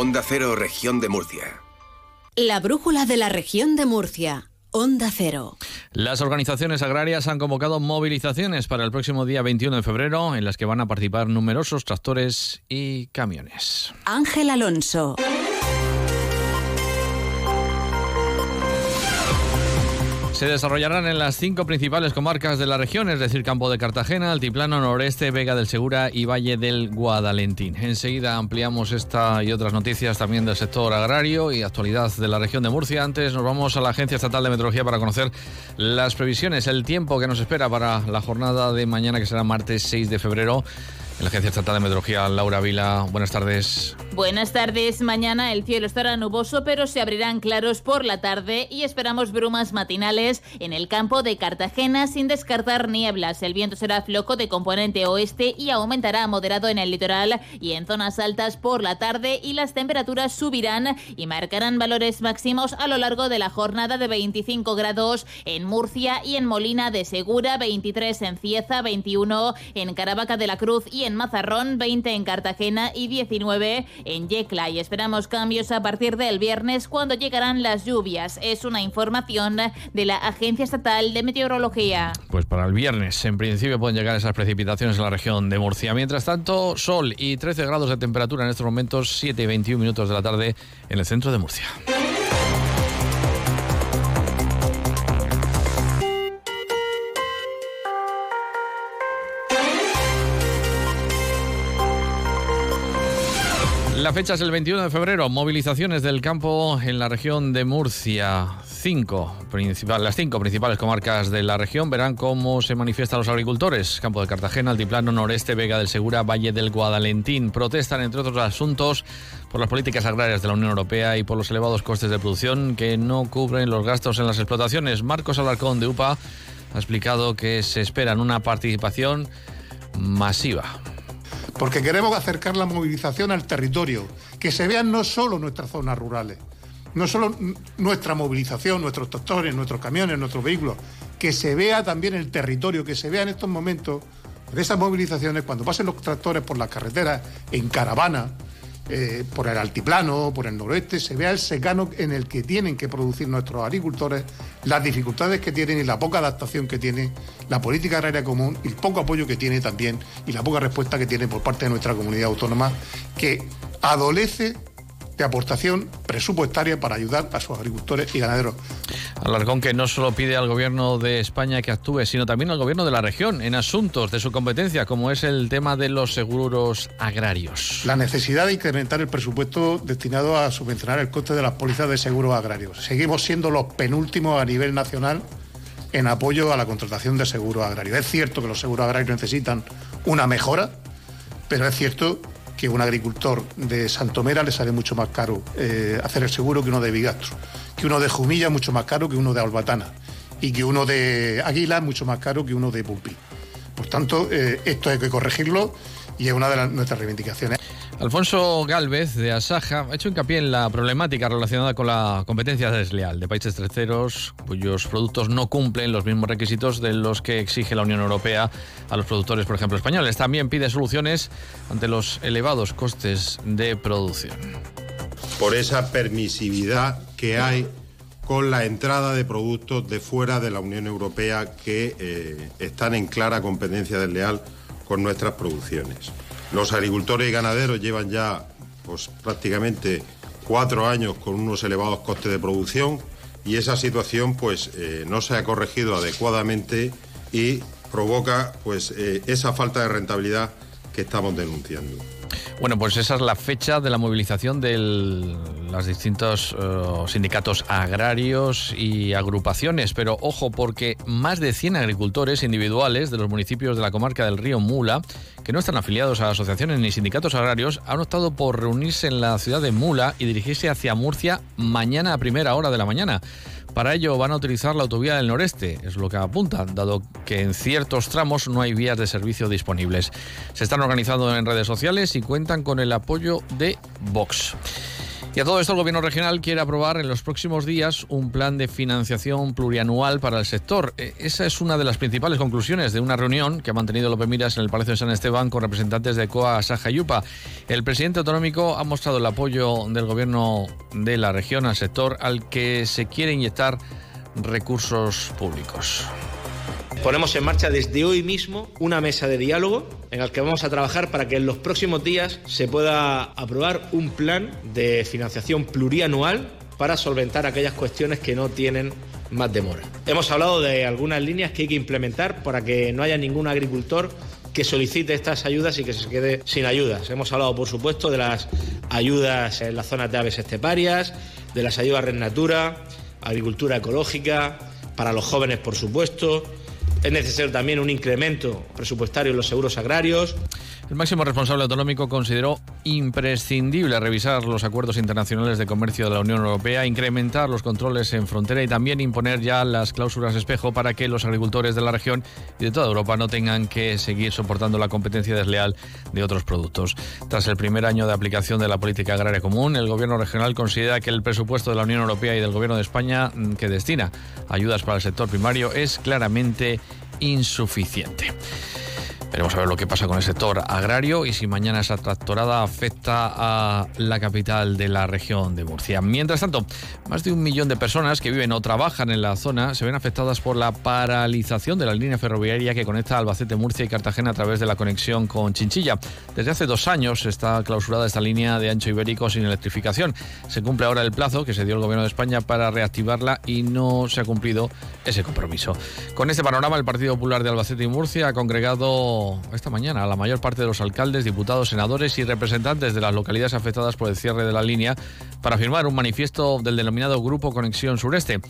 Onda Cero, región de Murcia. La brújula de la región de Murcia. Onda Cero. Las organizaciones agrarias han convocado movilizaciones para el próximo día 21 de febrero en las que van a participar numerosos tractores y camiones. Ángel Alonso. Se desarrollarán en las cinco principales comarcas de la región, es decir, Campo de Cartagena, Altiplano, Noreste, Vega del Segura y Valle del Guadalentín. Enseguida ampliamos esta y otras noticias también del sector agrario y actualidad de la región de Murcia. Antes nos vamos a la Agencia Estatal de Meteorología para conocer las previsiones, el tiempo que nos espera para la jornada de mañana, que será martes 6 de febrero. En la Agencia Estatal de Meteorología, Laura Vila, buenas tardes. Buenas tardes. Mañana el cielo estará nuboso, pero se abrirán claros por la tarde y esperamos brumas matinales en el campo de Cartagena sin descartar nieblas. El viento será floco de componente oeste y aumentará moderado en el litoral y en zonas altas por la tarde y las temperaturas subirán y marcarán valores máximos a lo largo de la jornada de 25 grados en Murcia y en Molina de Segura, 23 en Cieza, 21 en Caravaca de la Cruz y en Mazarrón, 20 en Cartagena y 19 en Yecla. Y esperamos cambios a partir del viernes cuando llegarán las lluvias. Es una información de la Agencia Estatal de Meteorología. Pues para el viernes, en principio, pueden llegar esas precipitaciones en la región de Murcia. Mientras tanto, sol y 13 grados de temperatura en estos momentos, 7 y 21 minutos de la tarde en el centro de Murcia. La fecha es el 21 de febrero. Movilizaciones del campo en la región de Murcia. Cinco las cinco principales comarcas de la región verán cómo se manifiestan los agricultores. Campo de Cartagena, Altiplano, Noreste, Vega del Segura, Valle del Guadalentín. Protestan, entre otros asuntos, por las políticas agrarias de la Unión Europea y por los elevados costes de producción que no cubren los gastos en las explotaciones. Marcos Alarcón de UPA ha explicado que se esperan una participación masiva porque queremos acercar la movilización al territorio, que se vean no solo nuestras zonas rurales, no solo nuestra movilización, nuestros tractores, nuestros camiones, nuestros vehículos, que se vea también el territorio, que se vea en estos momentos de esas movilizaciones, cuando pasen los tractores por las carreteras en caravana, eh, por el altiplano, por el noroeste, se vea el secano en el que tienen que producir nuestros agricultores, las dificultades que tienen y la poca adaptación que tiene la política agraria común y el poco apoyo que tiene también y la poca respuesta que tiene por parte de nuestra comunidad autónoma, que adolece de aportación presupuestaria para ayudar a sus agricultores y ganaderos. Alarcón que no solo pide al gobierno de España que actúe, sino también al gobierno de la región en asuntos de su competencia, como es el tema de los seguros agrarios. La necesidad de incrementar el presupuesto destinado a subvencionar el coste de las pólizas de seguros agrarios. Seguimos siendo los penúltimos a nivel nacional en apoyo a la contratación de seguros agrarios. Es cierto que los seguros agrarios necesitan una mejora, pero es cierto que un agricultor de Santomera le sale mucho más caro eh, hacer el seguro que uno de Bigastro, que uno de Jumilla mucho más caro que uno de Albatana y que uno de Águila mucho más caro que uno de Pulpí. Por tanto, eh, esto hay que corregirlo y es una de nuestras reivindicaciones. Alfonso Galvez de Asaja ha hecho hincapié en la problemática relacionada con la competencia desleal de países terceros cuyos productos no cumplen los mismos requisitos de los que exige la Unión Europea a los productores, por ejemplo, españoles. También pide soluciones ante los elevados costes de producción. Por esa permisividad que hay con la entrada de productos de fuera de la Unión Europea que eh, están en clara competencia desleal con nuestras producciones. Los agricultores y ganaderos llevan ya pues, prácticamente cuatro años con unos elevados costes de producción y esa situación pues, eh, no se ha corregido adecuadamente y provoca pues, eh, esa falta de rentabilidad que estamos denunciando. Bueno, pues esa es la fecha de la movilización de los distintos eh, sindicatos agrarios y agrupaciones. Pero ojo, porque más de 100 agricultores individuales de los municipios de la comarca del río Mula, que no están afiliados a asociaciones ni sindicatos agrarios, han optado por reunirse en la ciudad de Mula y dirigirse hacia Murcia mañana a primera hora de la mañana. Para ello van a utilizar la autovía del noreste, es lo que apuntan, dado que en ciertos tramos no hay vías de servicio disponibles. Se están organizando en redes sociales y cuentan con el apoyo de Vox. Y a todo esto el Gobierno regional quiere aprobar en los próximos días un plan de financiación plurianual para el sector. E, esa es una de las principales conclusiones de una reunión que ha mantenido López Miras en el Palacio de San Esteban con representantes de COA, Saja y UPA. El presidente autonómico ha mostrado el apoyo del Gobierno de la región al sector al que se quiere inyectar recursos públicos. Ponemos en marcha desde hoy mismo una mesa de diálogo en la que vamos a trabajar para que en los próximos días se pueda aprobar un plan de financiación plurianual para solventar aquellas cuestiones que no tienen más demora. Hemos hablado de algunas líneas que hay que implementar para que no haya ningún agricultor que solicite estas ayudas y que se quede sin ayudas. Hemos hablado, por supuesto, de las ayudas en las zonas de aves esteparias, de las ayudas Red Natura, agricultura ecológica, para los jóvenes, por supuesto, es necesario también un incremento presupuestario en los seguros agrarios. El máximo responsable autonómico consideró imprescindible revisar los acuerdos internacionales de comercio de la Unión Europea, incrementar los controles en frontera y también imponer ya las cláusulas espejo para que los agricultores de la región y de toda Europa no tengan que seguir soportando la competencia desleal de otros productos. Tras el primer año de aplicación de la política agraria común, el Gobierno regional considera que el presupuesto de la Unión Europea y del Gobierno de España mm, que destina ayudas para el sector primario es claramente insuficiente. Veremos a ver lo que pasa con el sector agrario y si mañana esa tractorada afecta a la capital de la región de Murcia. Mientras tanto, más de un millón de personas que viven o trabajan en la zona se ven afectadas por la paralización de la línea ferroviaria que conecta Albacete, Murcia y Cartagena a través de la conexión con Chinchilla. Desde hace dos años está clausurada esta línea de ancho ibérico sin electrificación. Se cumple ahora el plazo que se dio el Gobierno de España para reactivarla y no se ha cumplido ese compromiso. Con este panorama, el Partido Popular de Albacete y Murcia ha congregado esta mañana la mayor parte de los alcaldes, diputados, senadores y representantes de las localidades afectadas por el cierre de la línea para firmar un manifiesto del denominado Grupo Conexión Sureste.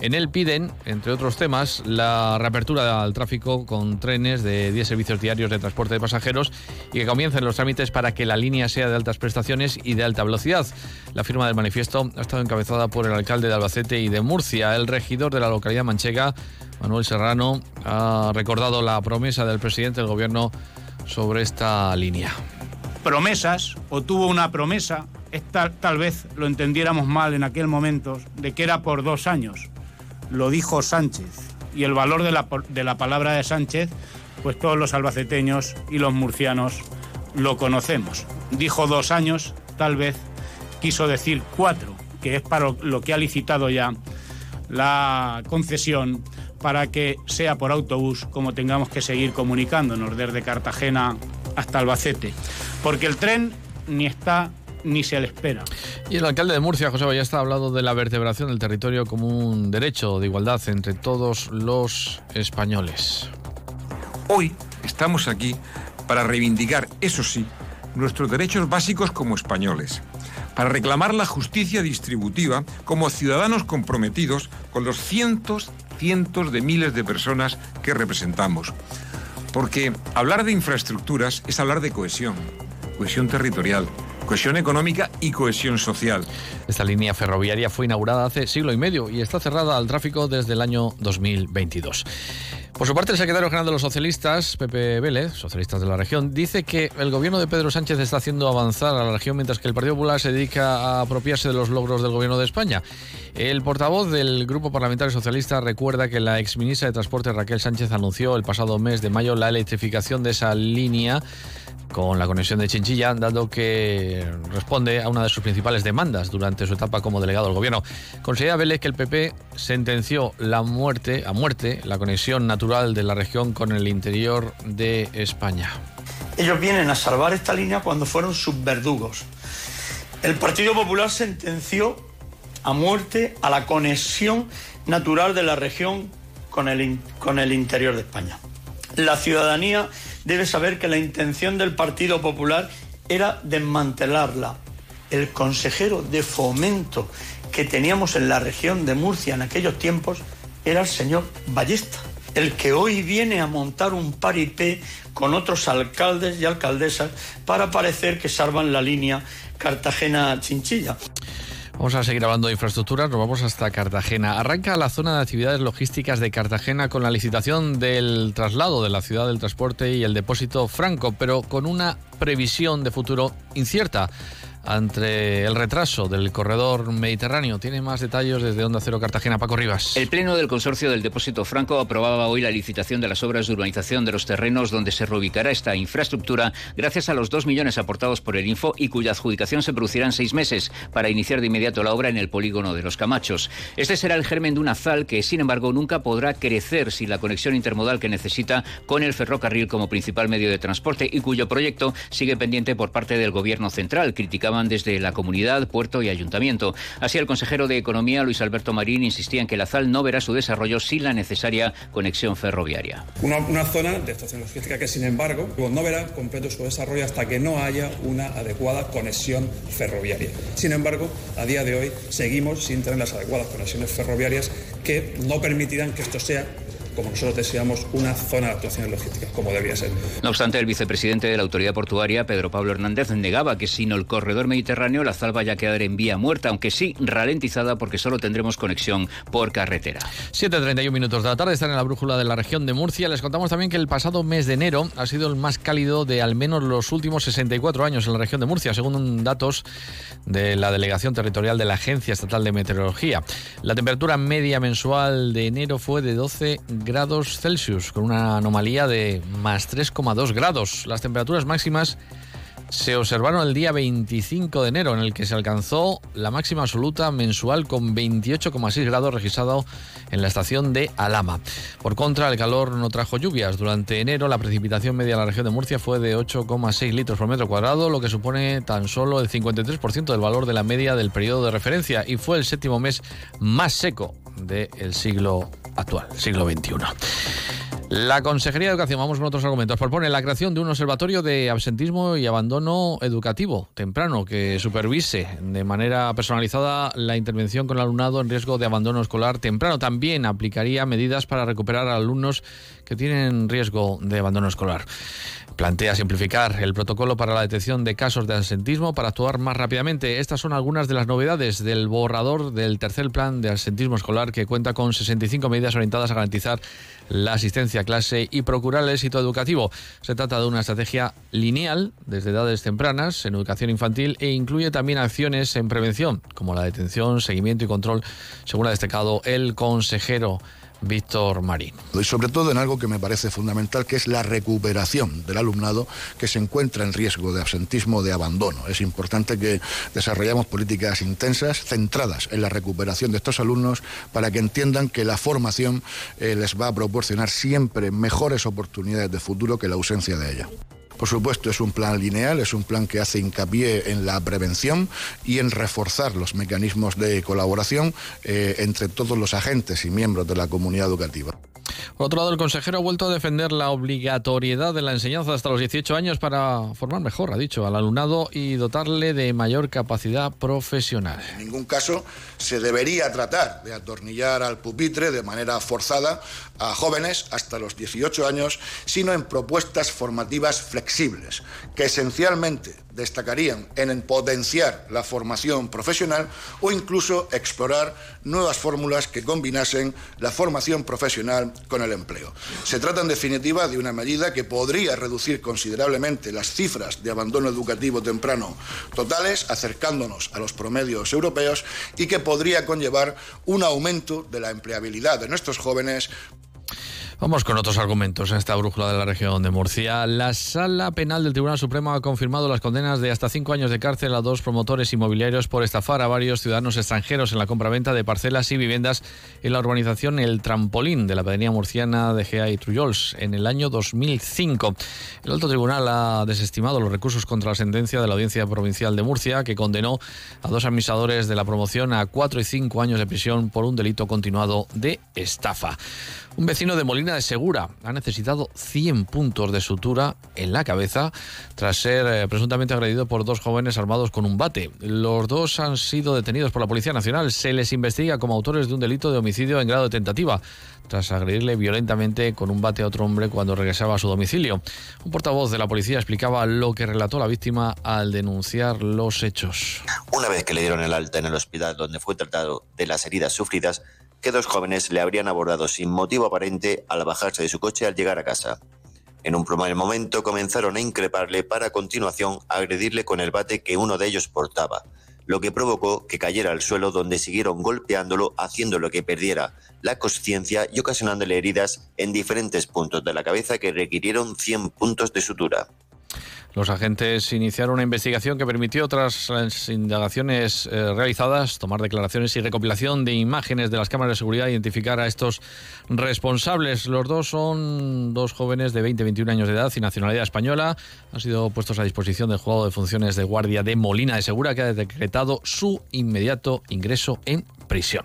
En él piden, entre otros temas, la reapertura al tráfico con trenes de 10 servicios diarios de transporte de pasajeros y que comiencen los trámites para que la línea sea de altas prestaciones y de alta velocidad. La firma del manifiesto ha estado encabezada por el alcalde de Albacete y de Murcia. El regidor de la localidad manchega Manuel Serrano ha recordado la promesa del presidente del gobierno sobre esta línea. Promesas, o tuvo una promesa, tal vez lo entendiéramos mal en aquel momento, de que era por dos años. Lo dijo Sánchez. Y el valor de la, de la palabra de Sánchez, pues todos los albaceteños y los murcianos lo conocemos. Dijo dos años, tal vez quiso decir cuatro, que es para lo que ha licitado ya la concesión para que sea por autobús como tengamos que seguir comunicándonos desde Cartagena hasta Albacete. Porque el tren ni está ni se le espera. Y el alcalde de Murcia, José Ballesta, ha hablado de la vertebración del territorio como un derecho de igualdad entre todos los españoles. Hoy estamos aquí para reivindicar, eso sí, nuestros derechos básicos como españoles, para reclamar la justicia distributiva como ciudadanos comprometidos con los cientos cientos de miles de personas que representamos. Porque hablar de infraestructuras es hablar de cohesión, cohesión territorial, cohesión económica y cohesión social. Esta línea ferroviaria fue inaugurada hace siglo y medio y está cerrada al tráfico desde el año 2022. Por su parte, el secretario general de los socialistas, Pepe Vélez, socialistas de la región, dice que el gobierno de Pedro Sánchez está haciendo avanzar a la región mientras que el Partido Popular se dedica a apropiarse de los logros del gobierno de España. El portavoz del Grupo Parlamentario Socialista recuerda que la exministra de Transporte Raquel Sánchez anunció el pasado mes de mayo la electrificación de esa línea con la conexión de Chinchilla, dado que responde a una de sus principales demandas durante su etapa como delegado del gobierno. Considera Vélez que el PP sentenció la muerte, a muerte la conexión natural de la región con el interior de España. Ellos vienen a salvar esta línea cuando fueron sus verdugos. El Partido Popular sentenció a muerte a la conexión natural de la región con el, con el interior de España. La ciudadanía debe saber que la intención del Partido Popular era desmantelarla. El consejero de fomento que teníamos en la región de Murcia en aquellos tiempos era el señor Ballesta, el que hoy viene a montar un paripé con otros alcaldes y alcaldesas para parecer que salvan la línea Cartagena-Chinchilla. Vamos a seguir hablando de infraestructuras, nos vamos hasta Cartagena. Arranca la zona de actividades logísticas de Cartagena con la licitación del traslado de la ciudad del transporte y el depósito franco, pero con una previsión de futuro incierta. Ante el retraso del corredor mediterráneo. Tiene más detalles desde Onda Cero Cartagena, Paco Rivas. El Pleno del Consorcio del Depósito Franco aprobaba hoy la licitación de las obras de urbanización de los terrenos donde se reubicará esta infraestructura gracias a los dos millones aportados por el Info y cuya adjudicación se producirá en seis meses para iniciar de inmediato la obra en el polígono de los Camachos. Este será el germen de una ZAL que, sin embargo, nunca podrá crecer sin la conexión intermodal que necesita con el ferrocarril como principal medio de transporte y cuyo proyecto sigue pendiente por parte del Gobierno central. Criticaban desde la comunidad, puerto y ayuntamiento. Así, el consejero de Economía, Luis Alberto Marín, insistía en que la ZAL no verá su desarrollo sin la necesaria conexión ferroviaria. Una, zona de estación logística que, sin embargo, no verá completo su desarrollo hasta que no haya una adecuada conexión ferroviaria. Sin embargo, a día de hoy seguimos sin tener las adecuadas conexiones ferroviarias que no permitirán que esto sea como nosotros deseamos, una zona de actuación logística, como debería ser. No obstante, el vicepresidente de la autoridad portuaria, Pedro Pablo Hernández, negaba que sin el corredor mediterráneo la ZAL vaya a quedar en vía muerta, aunque sí ralentizada porque solo tendremos conexión por carretera. 7.31 minutos de la tarde están en la brújula de la región de Murcia. Les contamos también que el pasado mes de enero ha sido el más cálido de al menos los últimos 64 años en la región de Murcia, según datos de la Delegación Territorial de la Agencia Estatal de Meteorología. La temperatura media mensual de enero fue de 12 grados Celsius, con una anomalía de más 3,2 grados. Las temperaturas máximas se observaron el día 25 de enero, en el que se alcanzó la máxima absoluta mensual con 28,6 grados registrado en la estación de Alama. Por contra, el calor no trajo lluvias. Durante enero, la precipitación media en la región de Murcia fue de 8,6 litros por metro cuadrado, lo que supone tan solo el 53% del valor de la media del periodo de referencia y fue el séptimo mes más seco del siglo actual, siglo XXI. La Consejería de Educación, vamos con otros argumentos, propone la creación de un observatorio de absentismo y abandono educativo temprano que supervise de manera personalizada la intervención con el alumnado en riesgo de abandono escolar temprano. También aplicaría medidas para recuperar a alumnos que tienen riesgo de abandono escolar. Plantea simplificar el protocolo para la detección de casos de absentismo para actuar más rápidamente. Estas son algunas de las novedades del borrador del tercer plan de absentismo escolar que cuenta con 65 medidas orientadas a garantizar la asistencia a clase y procurar el éxito educativo. Se trata de una estrategia lineal desde edades tempranas en educación infantil e incluye también acciones en prevención, como la detención, seguimiento y control, según ha destacado el consejero Víctor Marín. Y sobre todo en algo que me parece fundamental, que es la recuperación del alumnado que se encuentra en riesgo de absentismo de abandono. Es importante que desarrollemos políticas intensas, centradas en la recuperación de estos alumnos, para que entiendan que la formación eh, les va a proporcionar siempre mejores oportunidades de futuro que la ausencia de ella. Por supuesto, es un plan lineal, es un plan que hace hincapié en la prevención y en reforzar los mecanismos de colaboración eh, entre todos los agentes y miembros de la comunidad educativa. Por otro lado, el consejero ha vuelto a defender la obligatoriedad de la enseñanza hasta los 18 años para formar mejor, ha dicho, al alumnado y dotarle de mayor capacidad profesional. En ningún caso se debería tratar de atornillar al pupitre de manera forzada a jóvenes hasta los 18 años, sino en propuestas formativas flexibles, que esencialmente destacarían en potenciar la formación profesional o incluso explorar nuevas fórmulas que combinasen la formación profesional con el empleo. Se trata, en definitiva, de una medida que podría reducir considerablemente las cifras de abandono educativo temprano totales, acercándonos a los promedios europeos, y que podría conllevar un aumento de la empleabilidad de nuestros jóvenes Vamos con otros argumentos en esta brújula de la región de Murcia. La Sala Penal del Tribunal Supremo ha confirmado las condenas de hasta cinco años de cárcel a dos promotores inmobiliarios por estafar a varios ciudadanos extranjeros en la compraventa de parcelas y viviendas en la urbanización El Trampolín de la pedanía murciana de Gea y Trullols en el año 2005. El alto tribunal ha desestimado los recursos contra la sentencia de la Audiencia Provincial de Murcia que condenó a dos administradores de la promoción a cuatro y cinco años de prisión por un delito continuado de estafa. Un vecino de Molina de Segura ha necesitado 100 puntos de sutura en la cabeza tras ser eh, presuntamente agredido por dos jóvenes armados con un bate. Los dos han sido detenidos por la Policía Nacional. Se les investiga como autores de un delito de homicidio en grado de tentativa tras agredirle violentamente con un bate a otro hombre cuando regresaba a su domicilio. Un portavoz de la policía explicaba lo que relató la víctima al denunciar los hechos. Una vez que le dieron el alta en el hospital donde fue tratado de las heridas sufridas, que dos jóvenes le habrían abordado sin motivo aparente al bajarse de su coche al llegar a casa. En un primer momento comenzaron a increparle para a continuación agredirle con el bate que uno de ellos portaba, lo que provocó que cayera al suelo donde siguieron golpeándolo haciéndolo que perdiera la conciencia y ocasionándole heridas en diferentes puntos de la cabeza que requirieron 100 puntos de sutura. Los agentes iniciaron una investigación que permitió, tras las indagaciones eh, realizadas, tomar declaraciones y recopilación de imágenes de las cámaras de seguridad e identificar a estos responsables. Los dos son dos jóvenes de 20 21 años de edad y nacionalidad española. Han sido puestos a disposición del juzgado de funciones de guardia de Molina de Segura, que ha decretado su inmediato ingreso en prisión.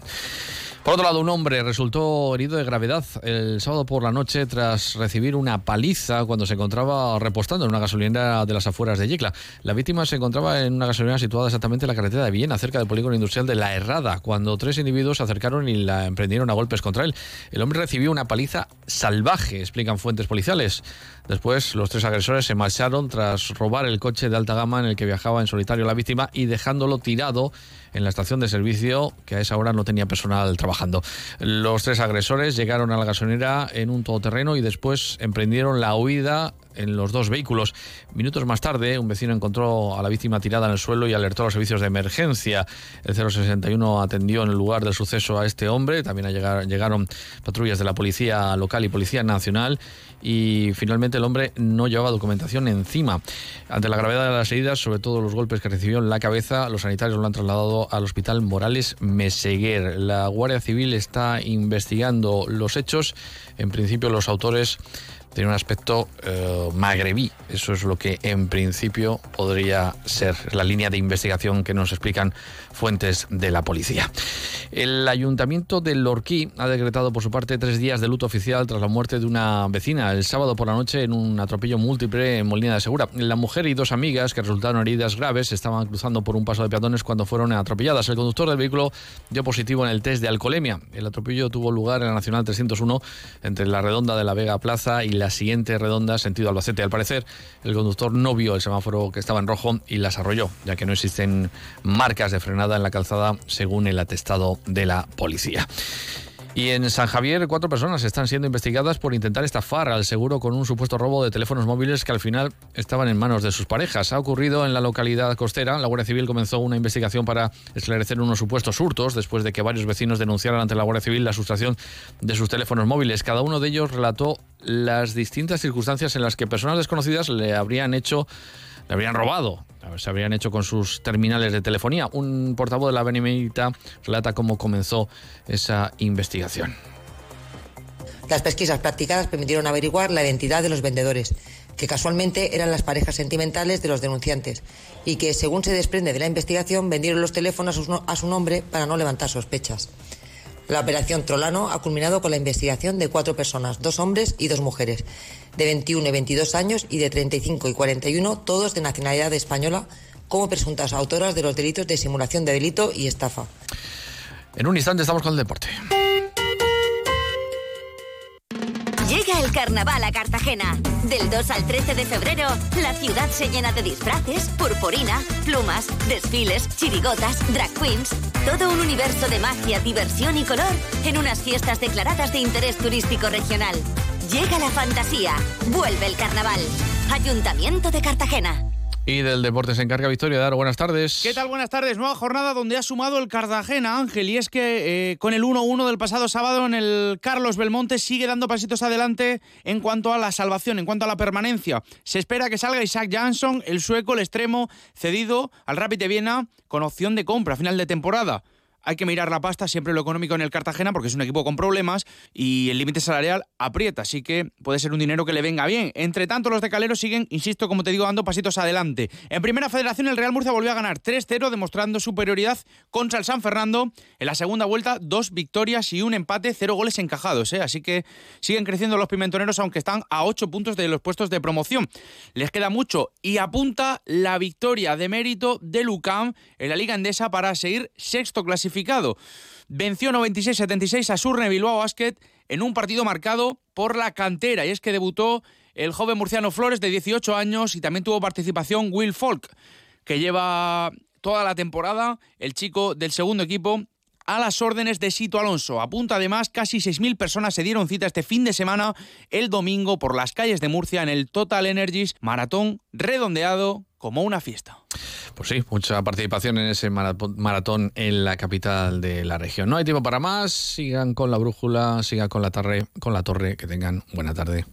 Por otro lado, un hombre resultó herido de gravedad el sábado por la noche tras recibir una paliza cuando se encontraba repostando en una gasolinera de las afueras de Yecla. La víctima se encontraba en una gasolinera situada exactamente en la carretera de Viena, cerca del polígono industrial de La Herrada, cuando tres individuos se acercaron y la emprendieron a golpes contra él. El hombre recibió una paliza salvaje, explican fuentes policiales. Después, los tres agresores se marcharon tras robar el coche de alta gama en el que viajaba en solitario la víctima y dejándolo tirado en la estación de servicio que a esa hora no tenía personal trabajando. Los tres agresores llegaron a la gasolinera en un todoterreno y después emprendieron la huida en los dos vehículos. Minutos más tarde, un vecino encontró a la víctima tirada en el suelo y alertó a los servicios de emergencia. El 061 atendió en el lugar del suceso a este hombre. También llegaron patrullas de la policía local y policía nacional y finalmente el hombre no llevaba documentación encima. Ante la gravedad de las heridas, sobre todo los golpes que recibió en la cabeza, los sanitarios lo han trasladado al hospital Morales Meseguer. La Guardia Civil está investigando los hechos. En principio los autores tiene un aspecto eh, magrebí. Eso es lo que en principio podría ser la línea de investigación que nos explican fuentes de la policía. El ayuntamiento de Lorquí ha decretado por su parte tres días de luto oficial tras la muerte de una vecina el sábado por la noche en un atropello múltiple en Molina de Segura. La mujer y dos amigas que resultaron heridas graves estaban cruzando por un paso de peatones cuando fueron atropelladas. El conductor del vehículo dio positivo en el test de alcoholemia. El atropello tuvo lugar en la Nacional 301 entre la redonda de la Vega Plaza y la siguiente redonda sentido Albacete. Al parecer, el conductor no vio el semáforo que estaba en rojo y las arrolló, ya que no existen marcas de frenada en la calzada, según el atestado de la policía. Y en San Javier, cuatro personas están siendo investigadas por intentar estafar al seguro con un supuesto robo de teléfonos móviles que al final estaban en manos de sus parejas. Ha ocurrido en la localidad costera. La Guardia Civil comenzó una investigación para esclarecer unos supuestos hurtos después de que varios vecinos denunciaran ante la Guardia Civil la sustracción de sus teléfonos móviles. Cada uno de ellos relató las distintas circunstancias en las que personas desconocidas le habrían hecho le habrían robado, se habrían hecho con sus terminales de telefonía. Un portavoz de la Benemérita relata cómo comenzó esa investigación. Las pesquisas practicadas permitieron averiguar la identidad de los vendedores, que casualmente eran las parejas sentimentales de los denunciantes, y que, según se desprende de la investigación, vendieron los teléfonos a su nombre para no levantar sospechas. La operación Trolano ha culminado con la investigación de cuatro personas, dos hombres y dos mujeres, de 21 y 22 años y de 35 y 41, todos de nacionalidad española, como presuntas autoras de los delitos de simulación de delito y estafa. En un instante estamos con el deporte. Llega el carnaval a Cartagena. Del 2 al 13 de febrero, la ciudad se llena de disfraces, purpurina, plumas, desfiles, chirigotas, drag queens. Todo un universo de magia, diversión y color en unas fiestas declaradas de interés turístico regional. Llega la fantasía. Vuelve el carnaval. Ayuntamiento de Cartagena. Y del deporte se encarga Victoria Dar. Buenas tardes. ¿Qué tal? Buenas tardes. Nueva jornada donde ha sumado el Cartagena, Ángel. Y es que eh, con el 1-1 del pasado sábado en el Carlos Belmonte sigue dando pasitos adelante en cuanto a la salvación, en cuanto a la permanencia. Se espera que salga Isaac Jansson, el sueco, el extremo, cedido al Rapid de Viena con opción de compra a final de temporada hay que mirar la pasta, siempre lo económico en el Cartagena, porque es un equipo con problemas y el límite salarial aprieta, así que puede ser un dinero que le venga bien. Entre tanto, los de Calero siguen, insisto, como te digo, dando pasitos adelante. En primera federación, el Real Murcia volvió a ganar 3-0, demostrando superioridad contra el San Fernando. En la segunda vuelta, dos victorias y un empate, cero goles encajados, ¿eh? así que siguen creciendo los pimentoneros, aunque están a ocho puntos de los puestos de promoción. Les queda mucho y apunta la victoria de mérito de Lucam en la Liga Endesa para seguir sexto clasificado Venció 96-76 a Surne Bilbao Basket en un partido marcado por la cantera. Y es que debutó el joven murciano Flores de 18 años y también tuvo participación Will Folk, que lleva toda la temporada, el chico del segundo equipo a las órdenes de Sito Alonso. Apunta además, casi 6.000 personas se dieron cita este fin de semana, el domingo, por las calles de Murcia en el Total Energies Maratón redondeado como una fiesta. Pues sí, mucha participación en ese maratón en la capital de la región. No hay tiempo para más, sigan con la brújula, sigan con la, con la torre, que tengan buena tarde.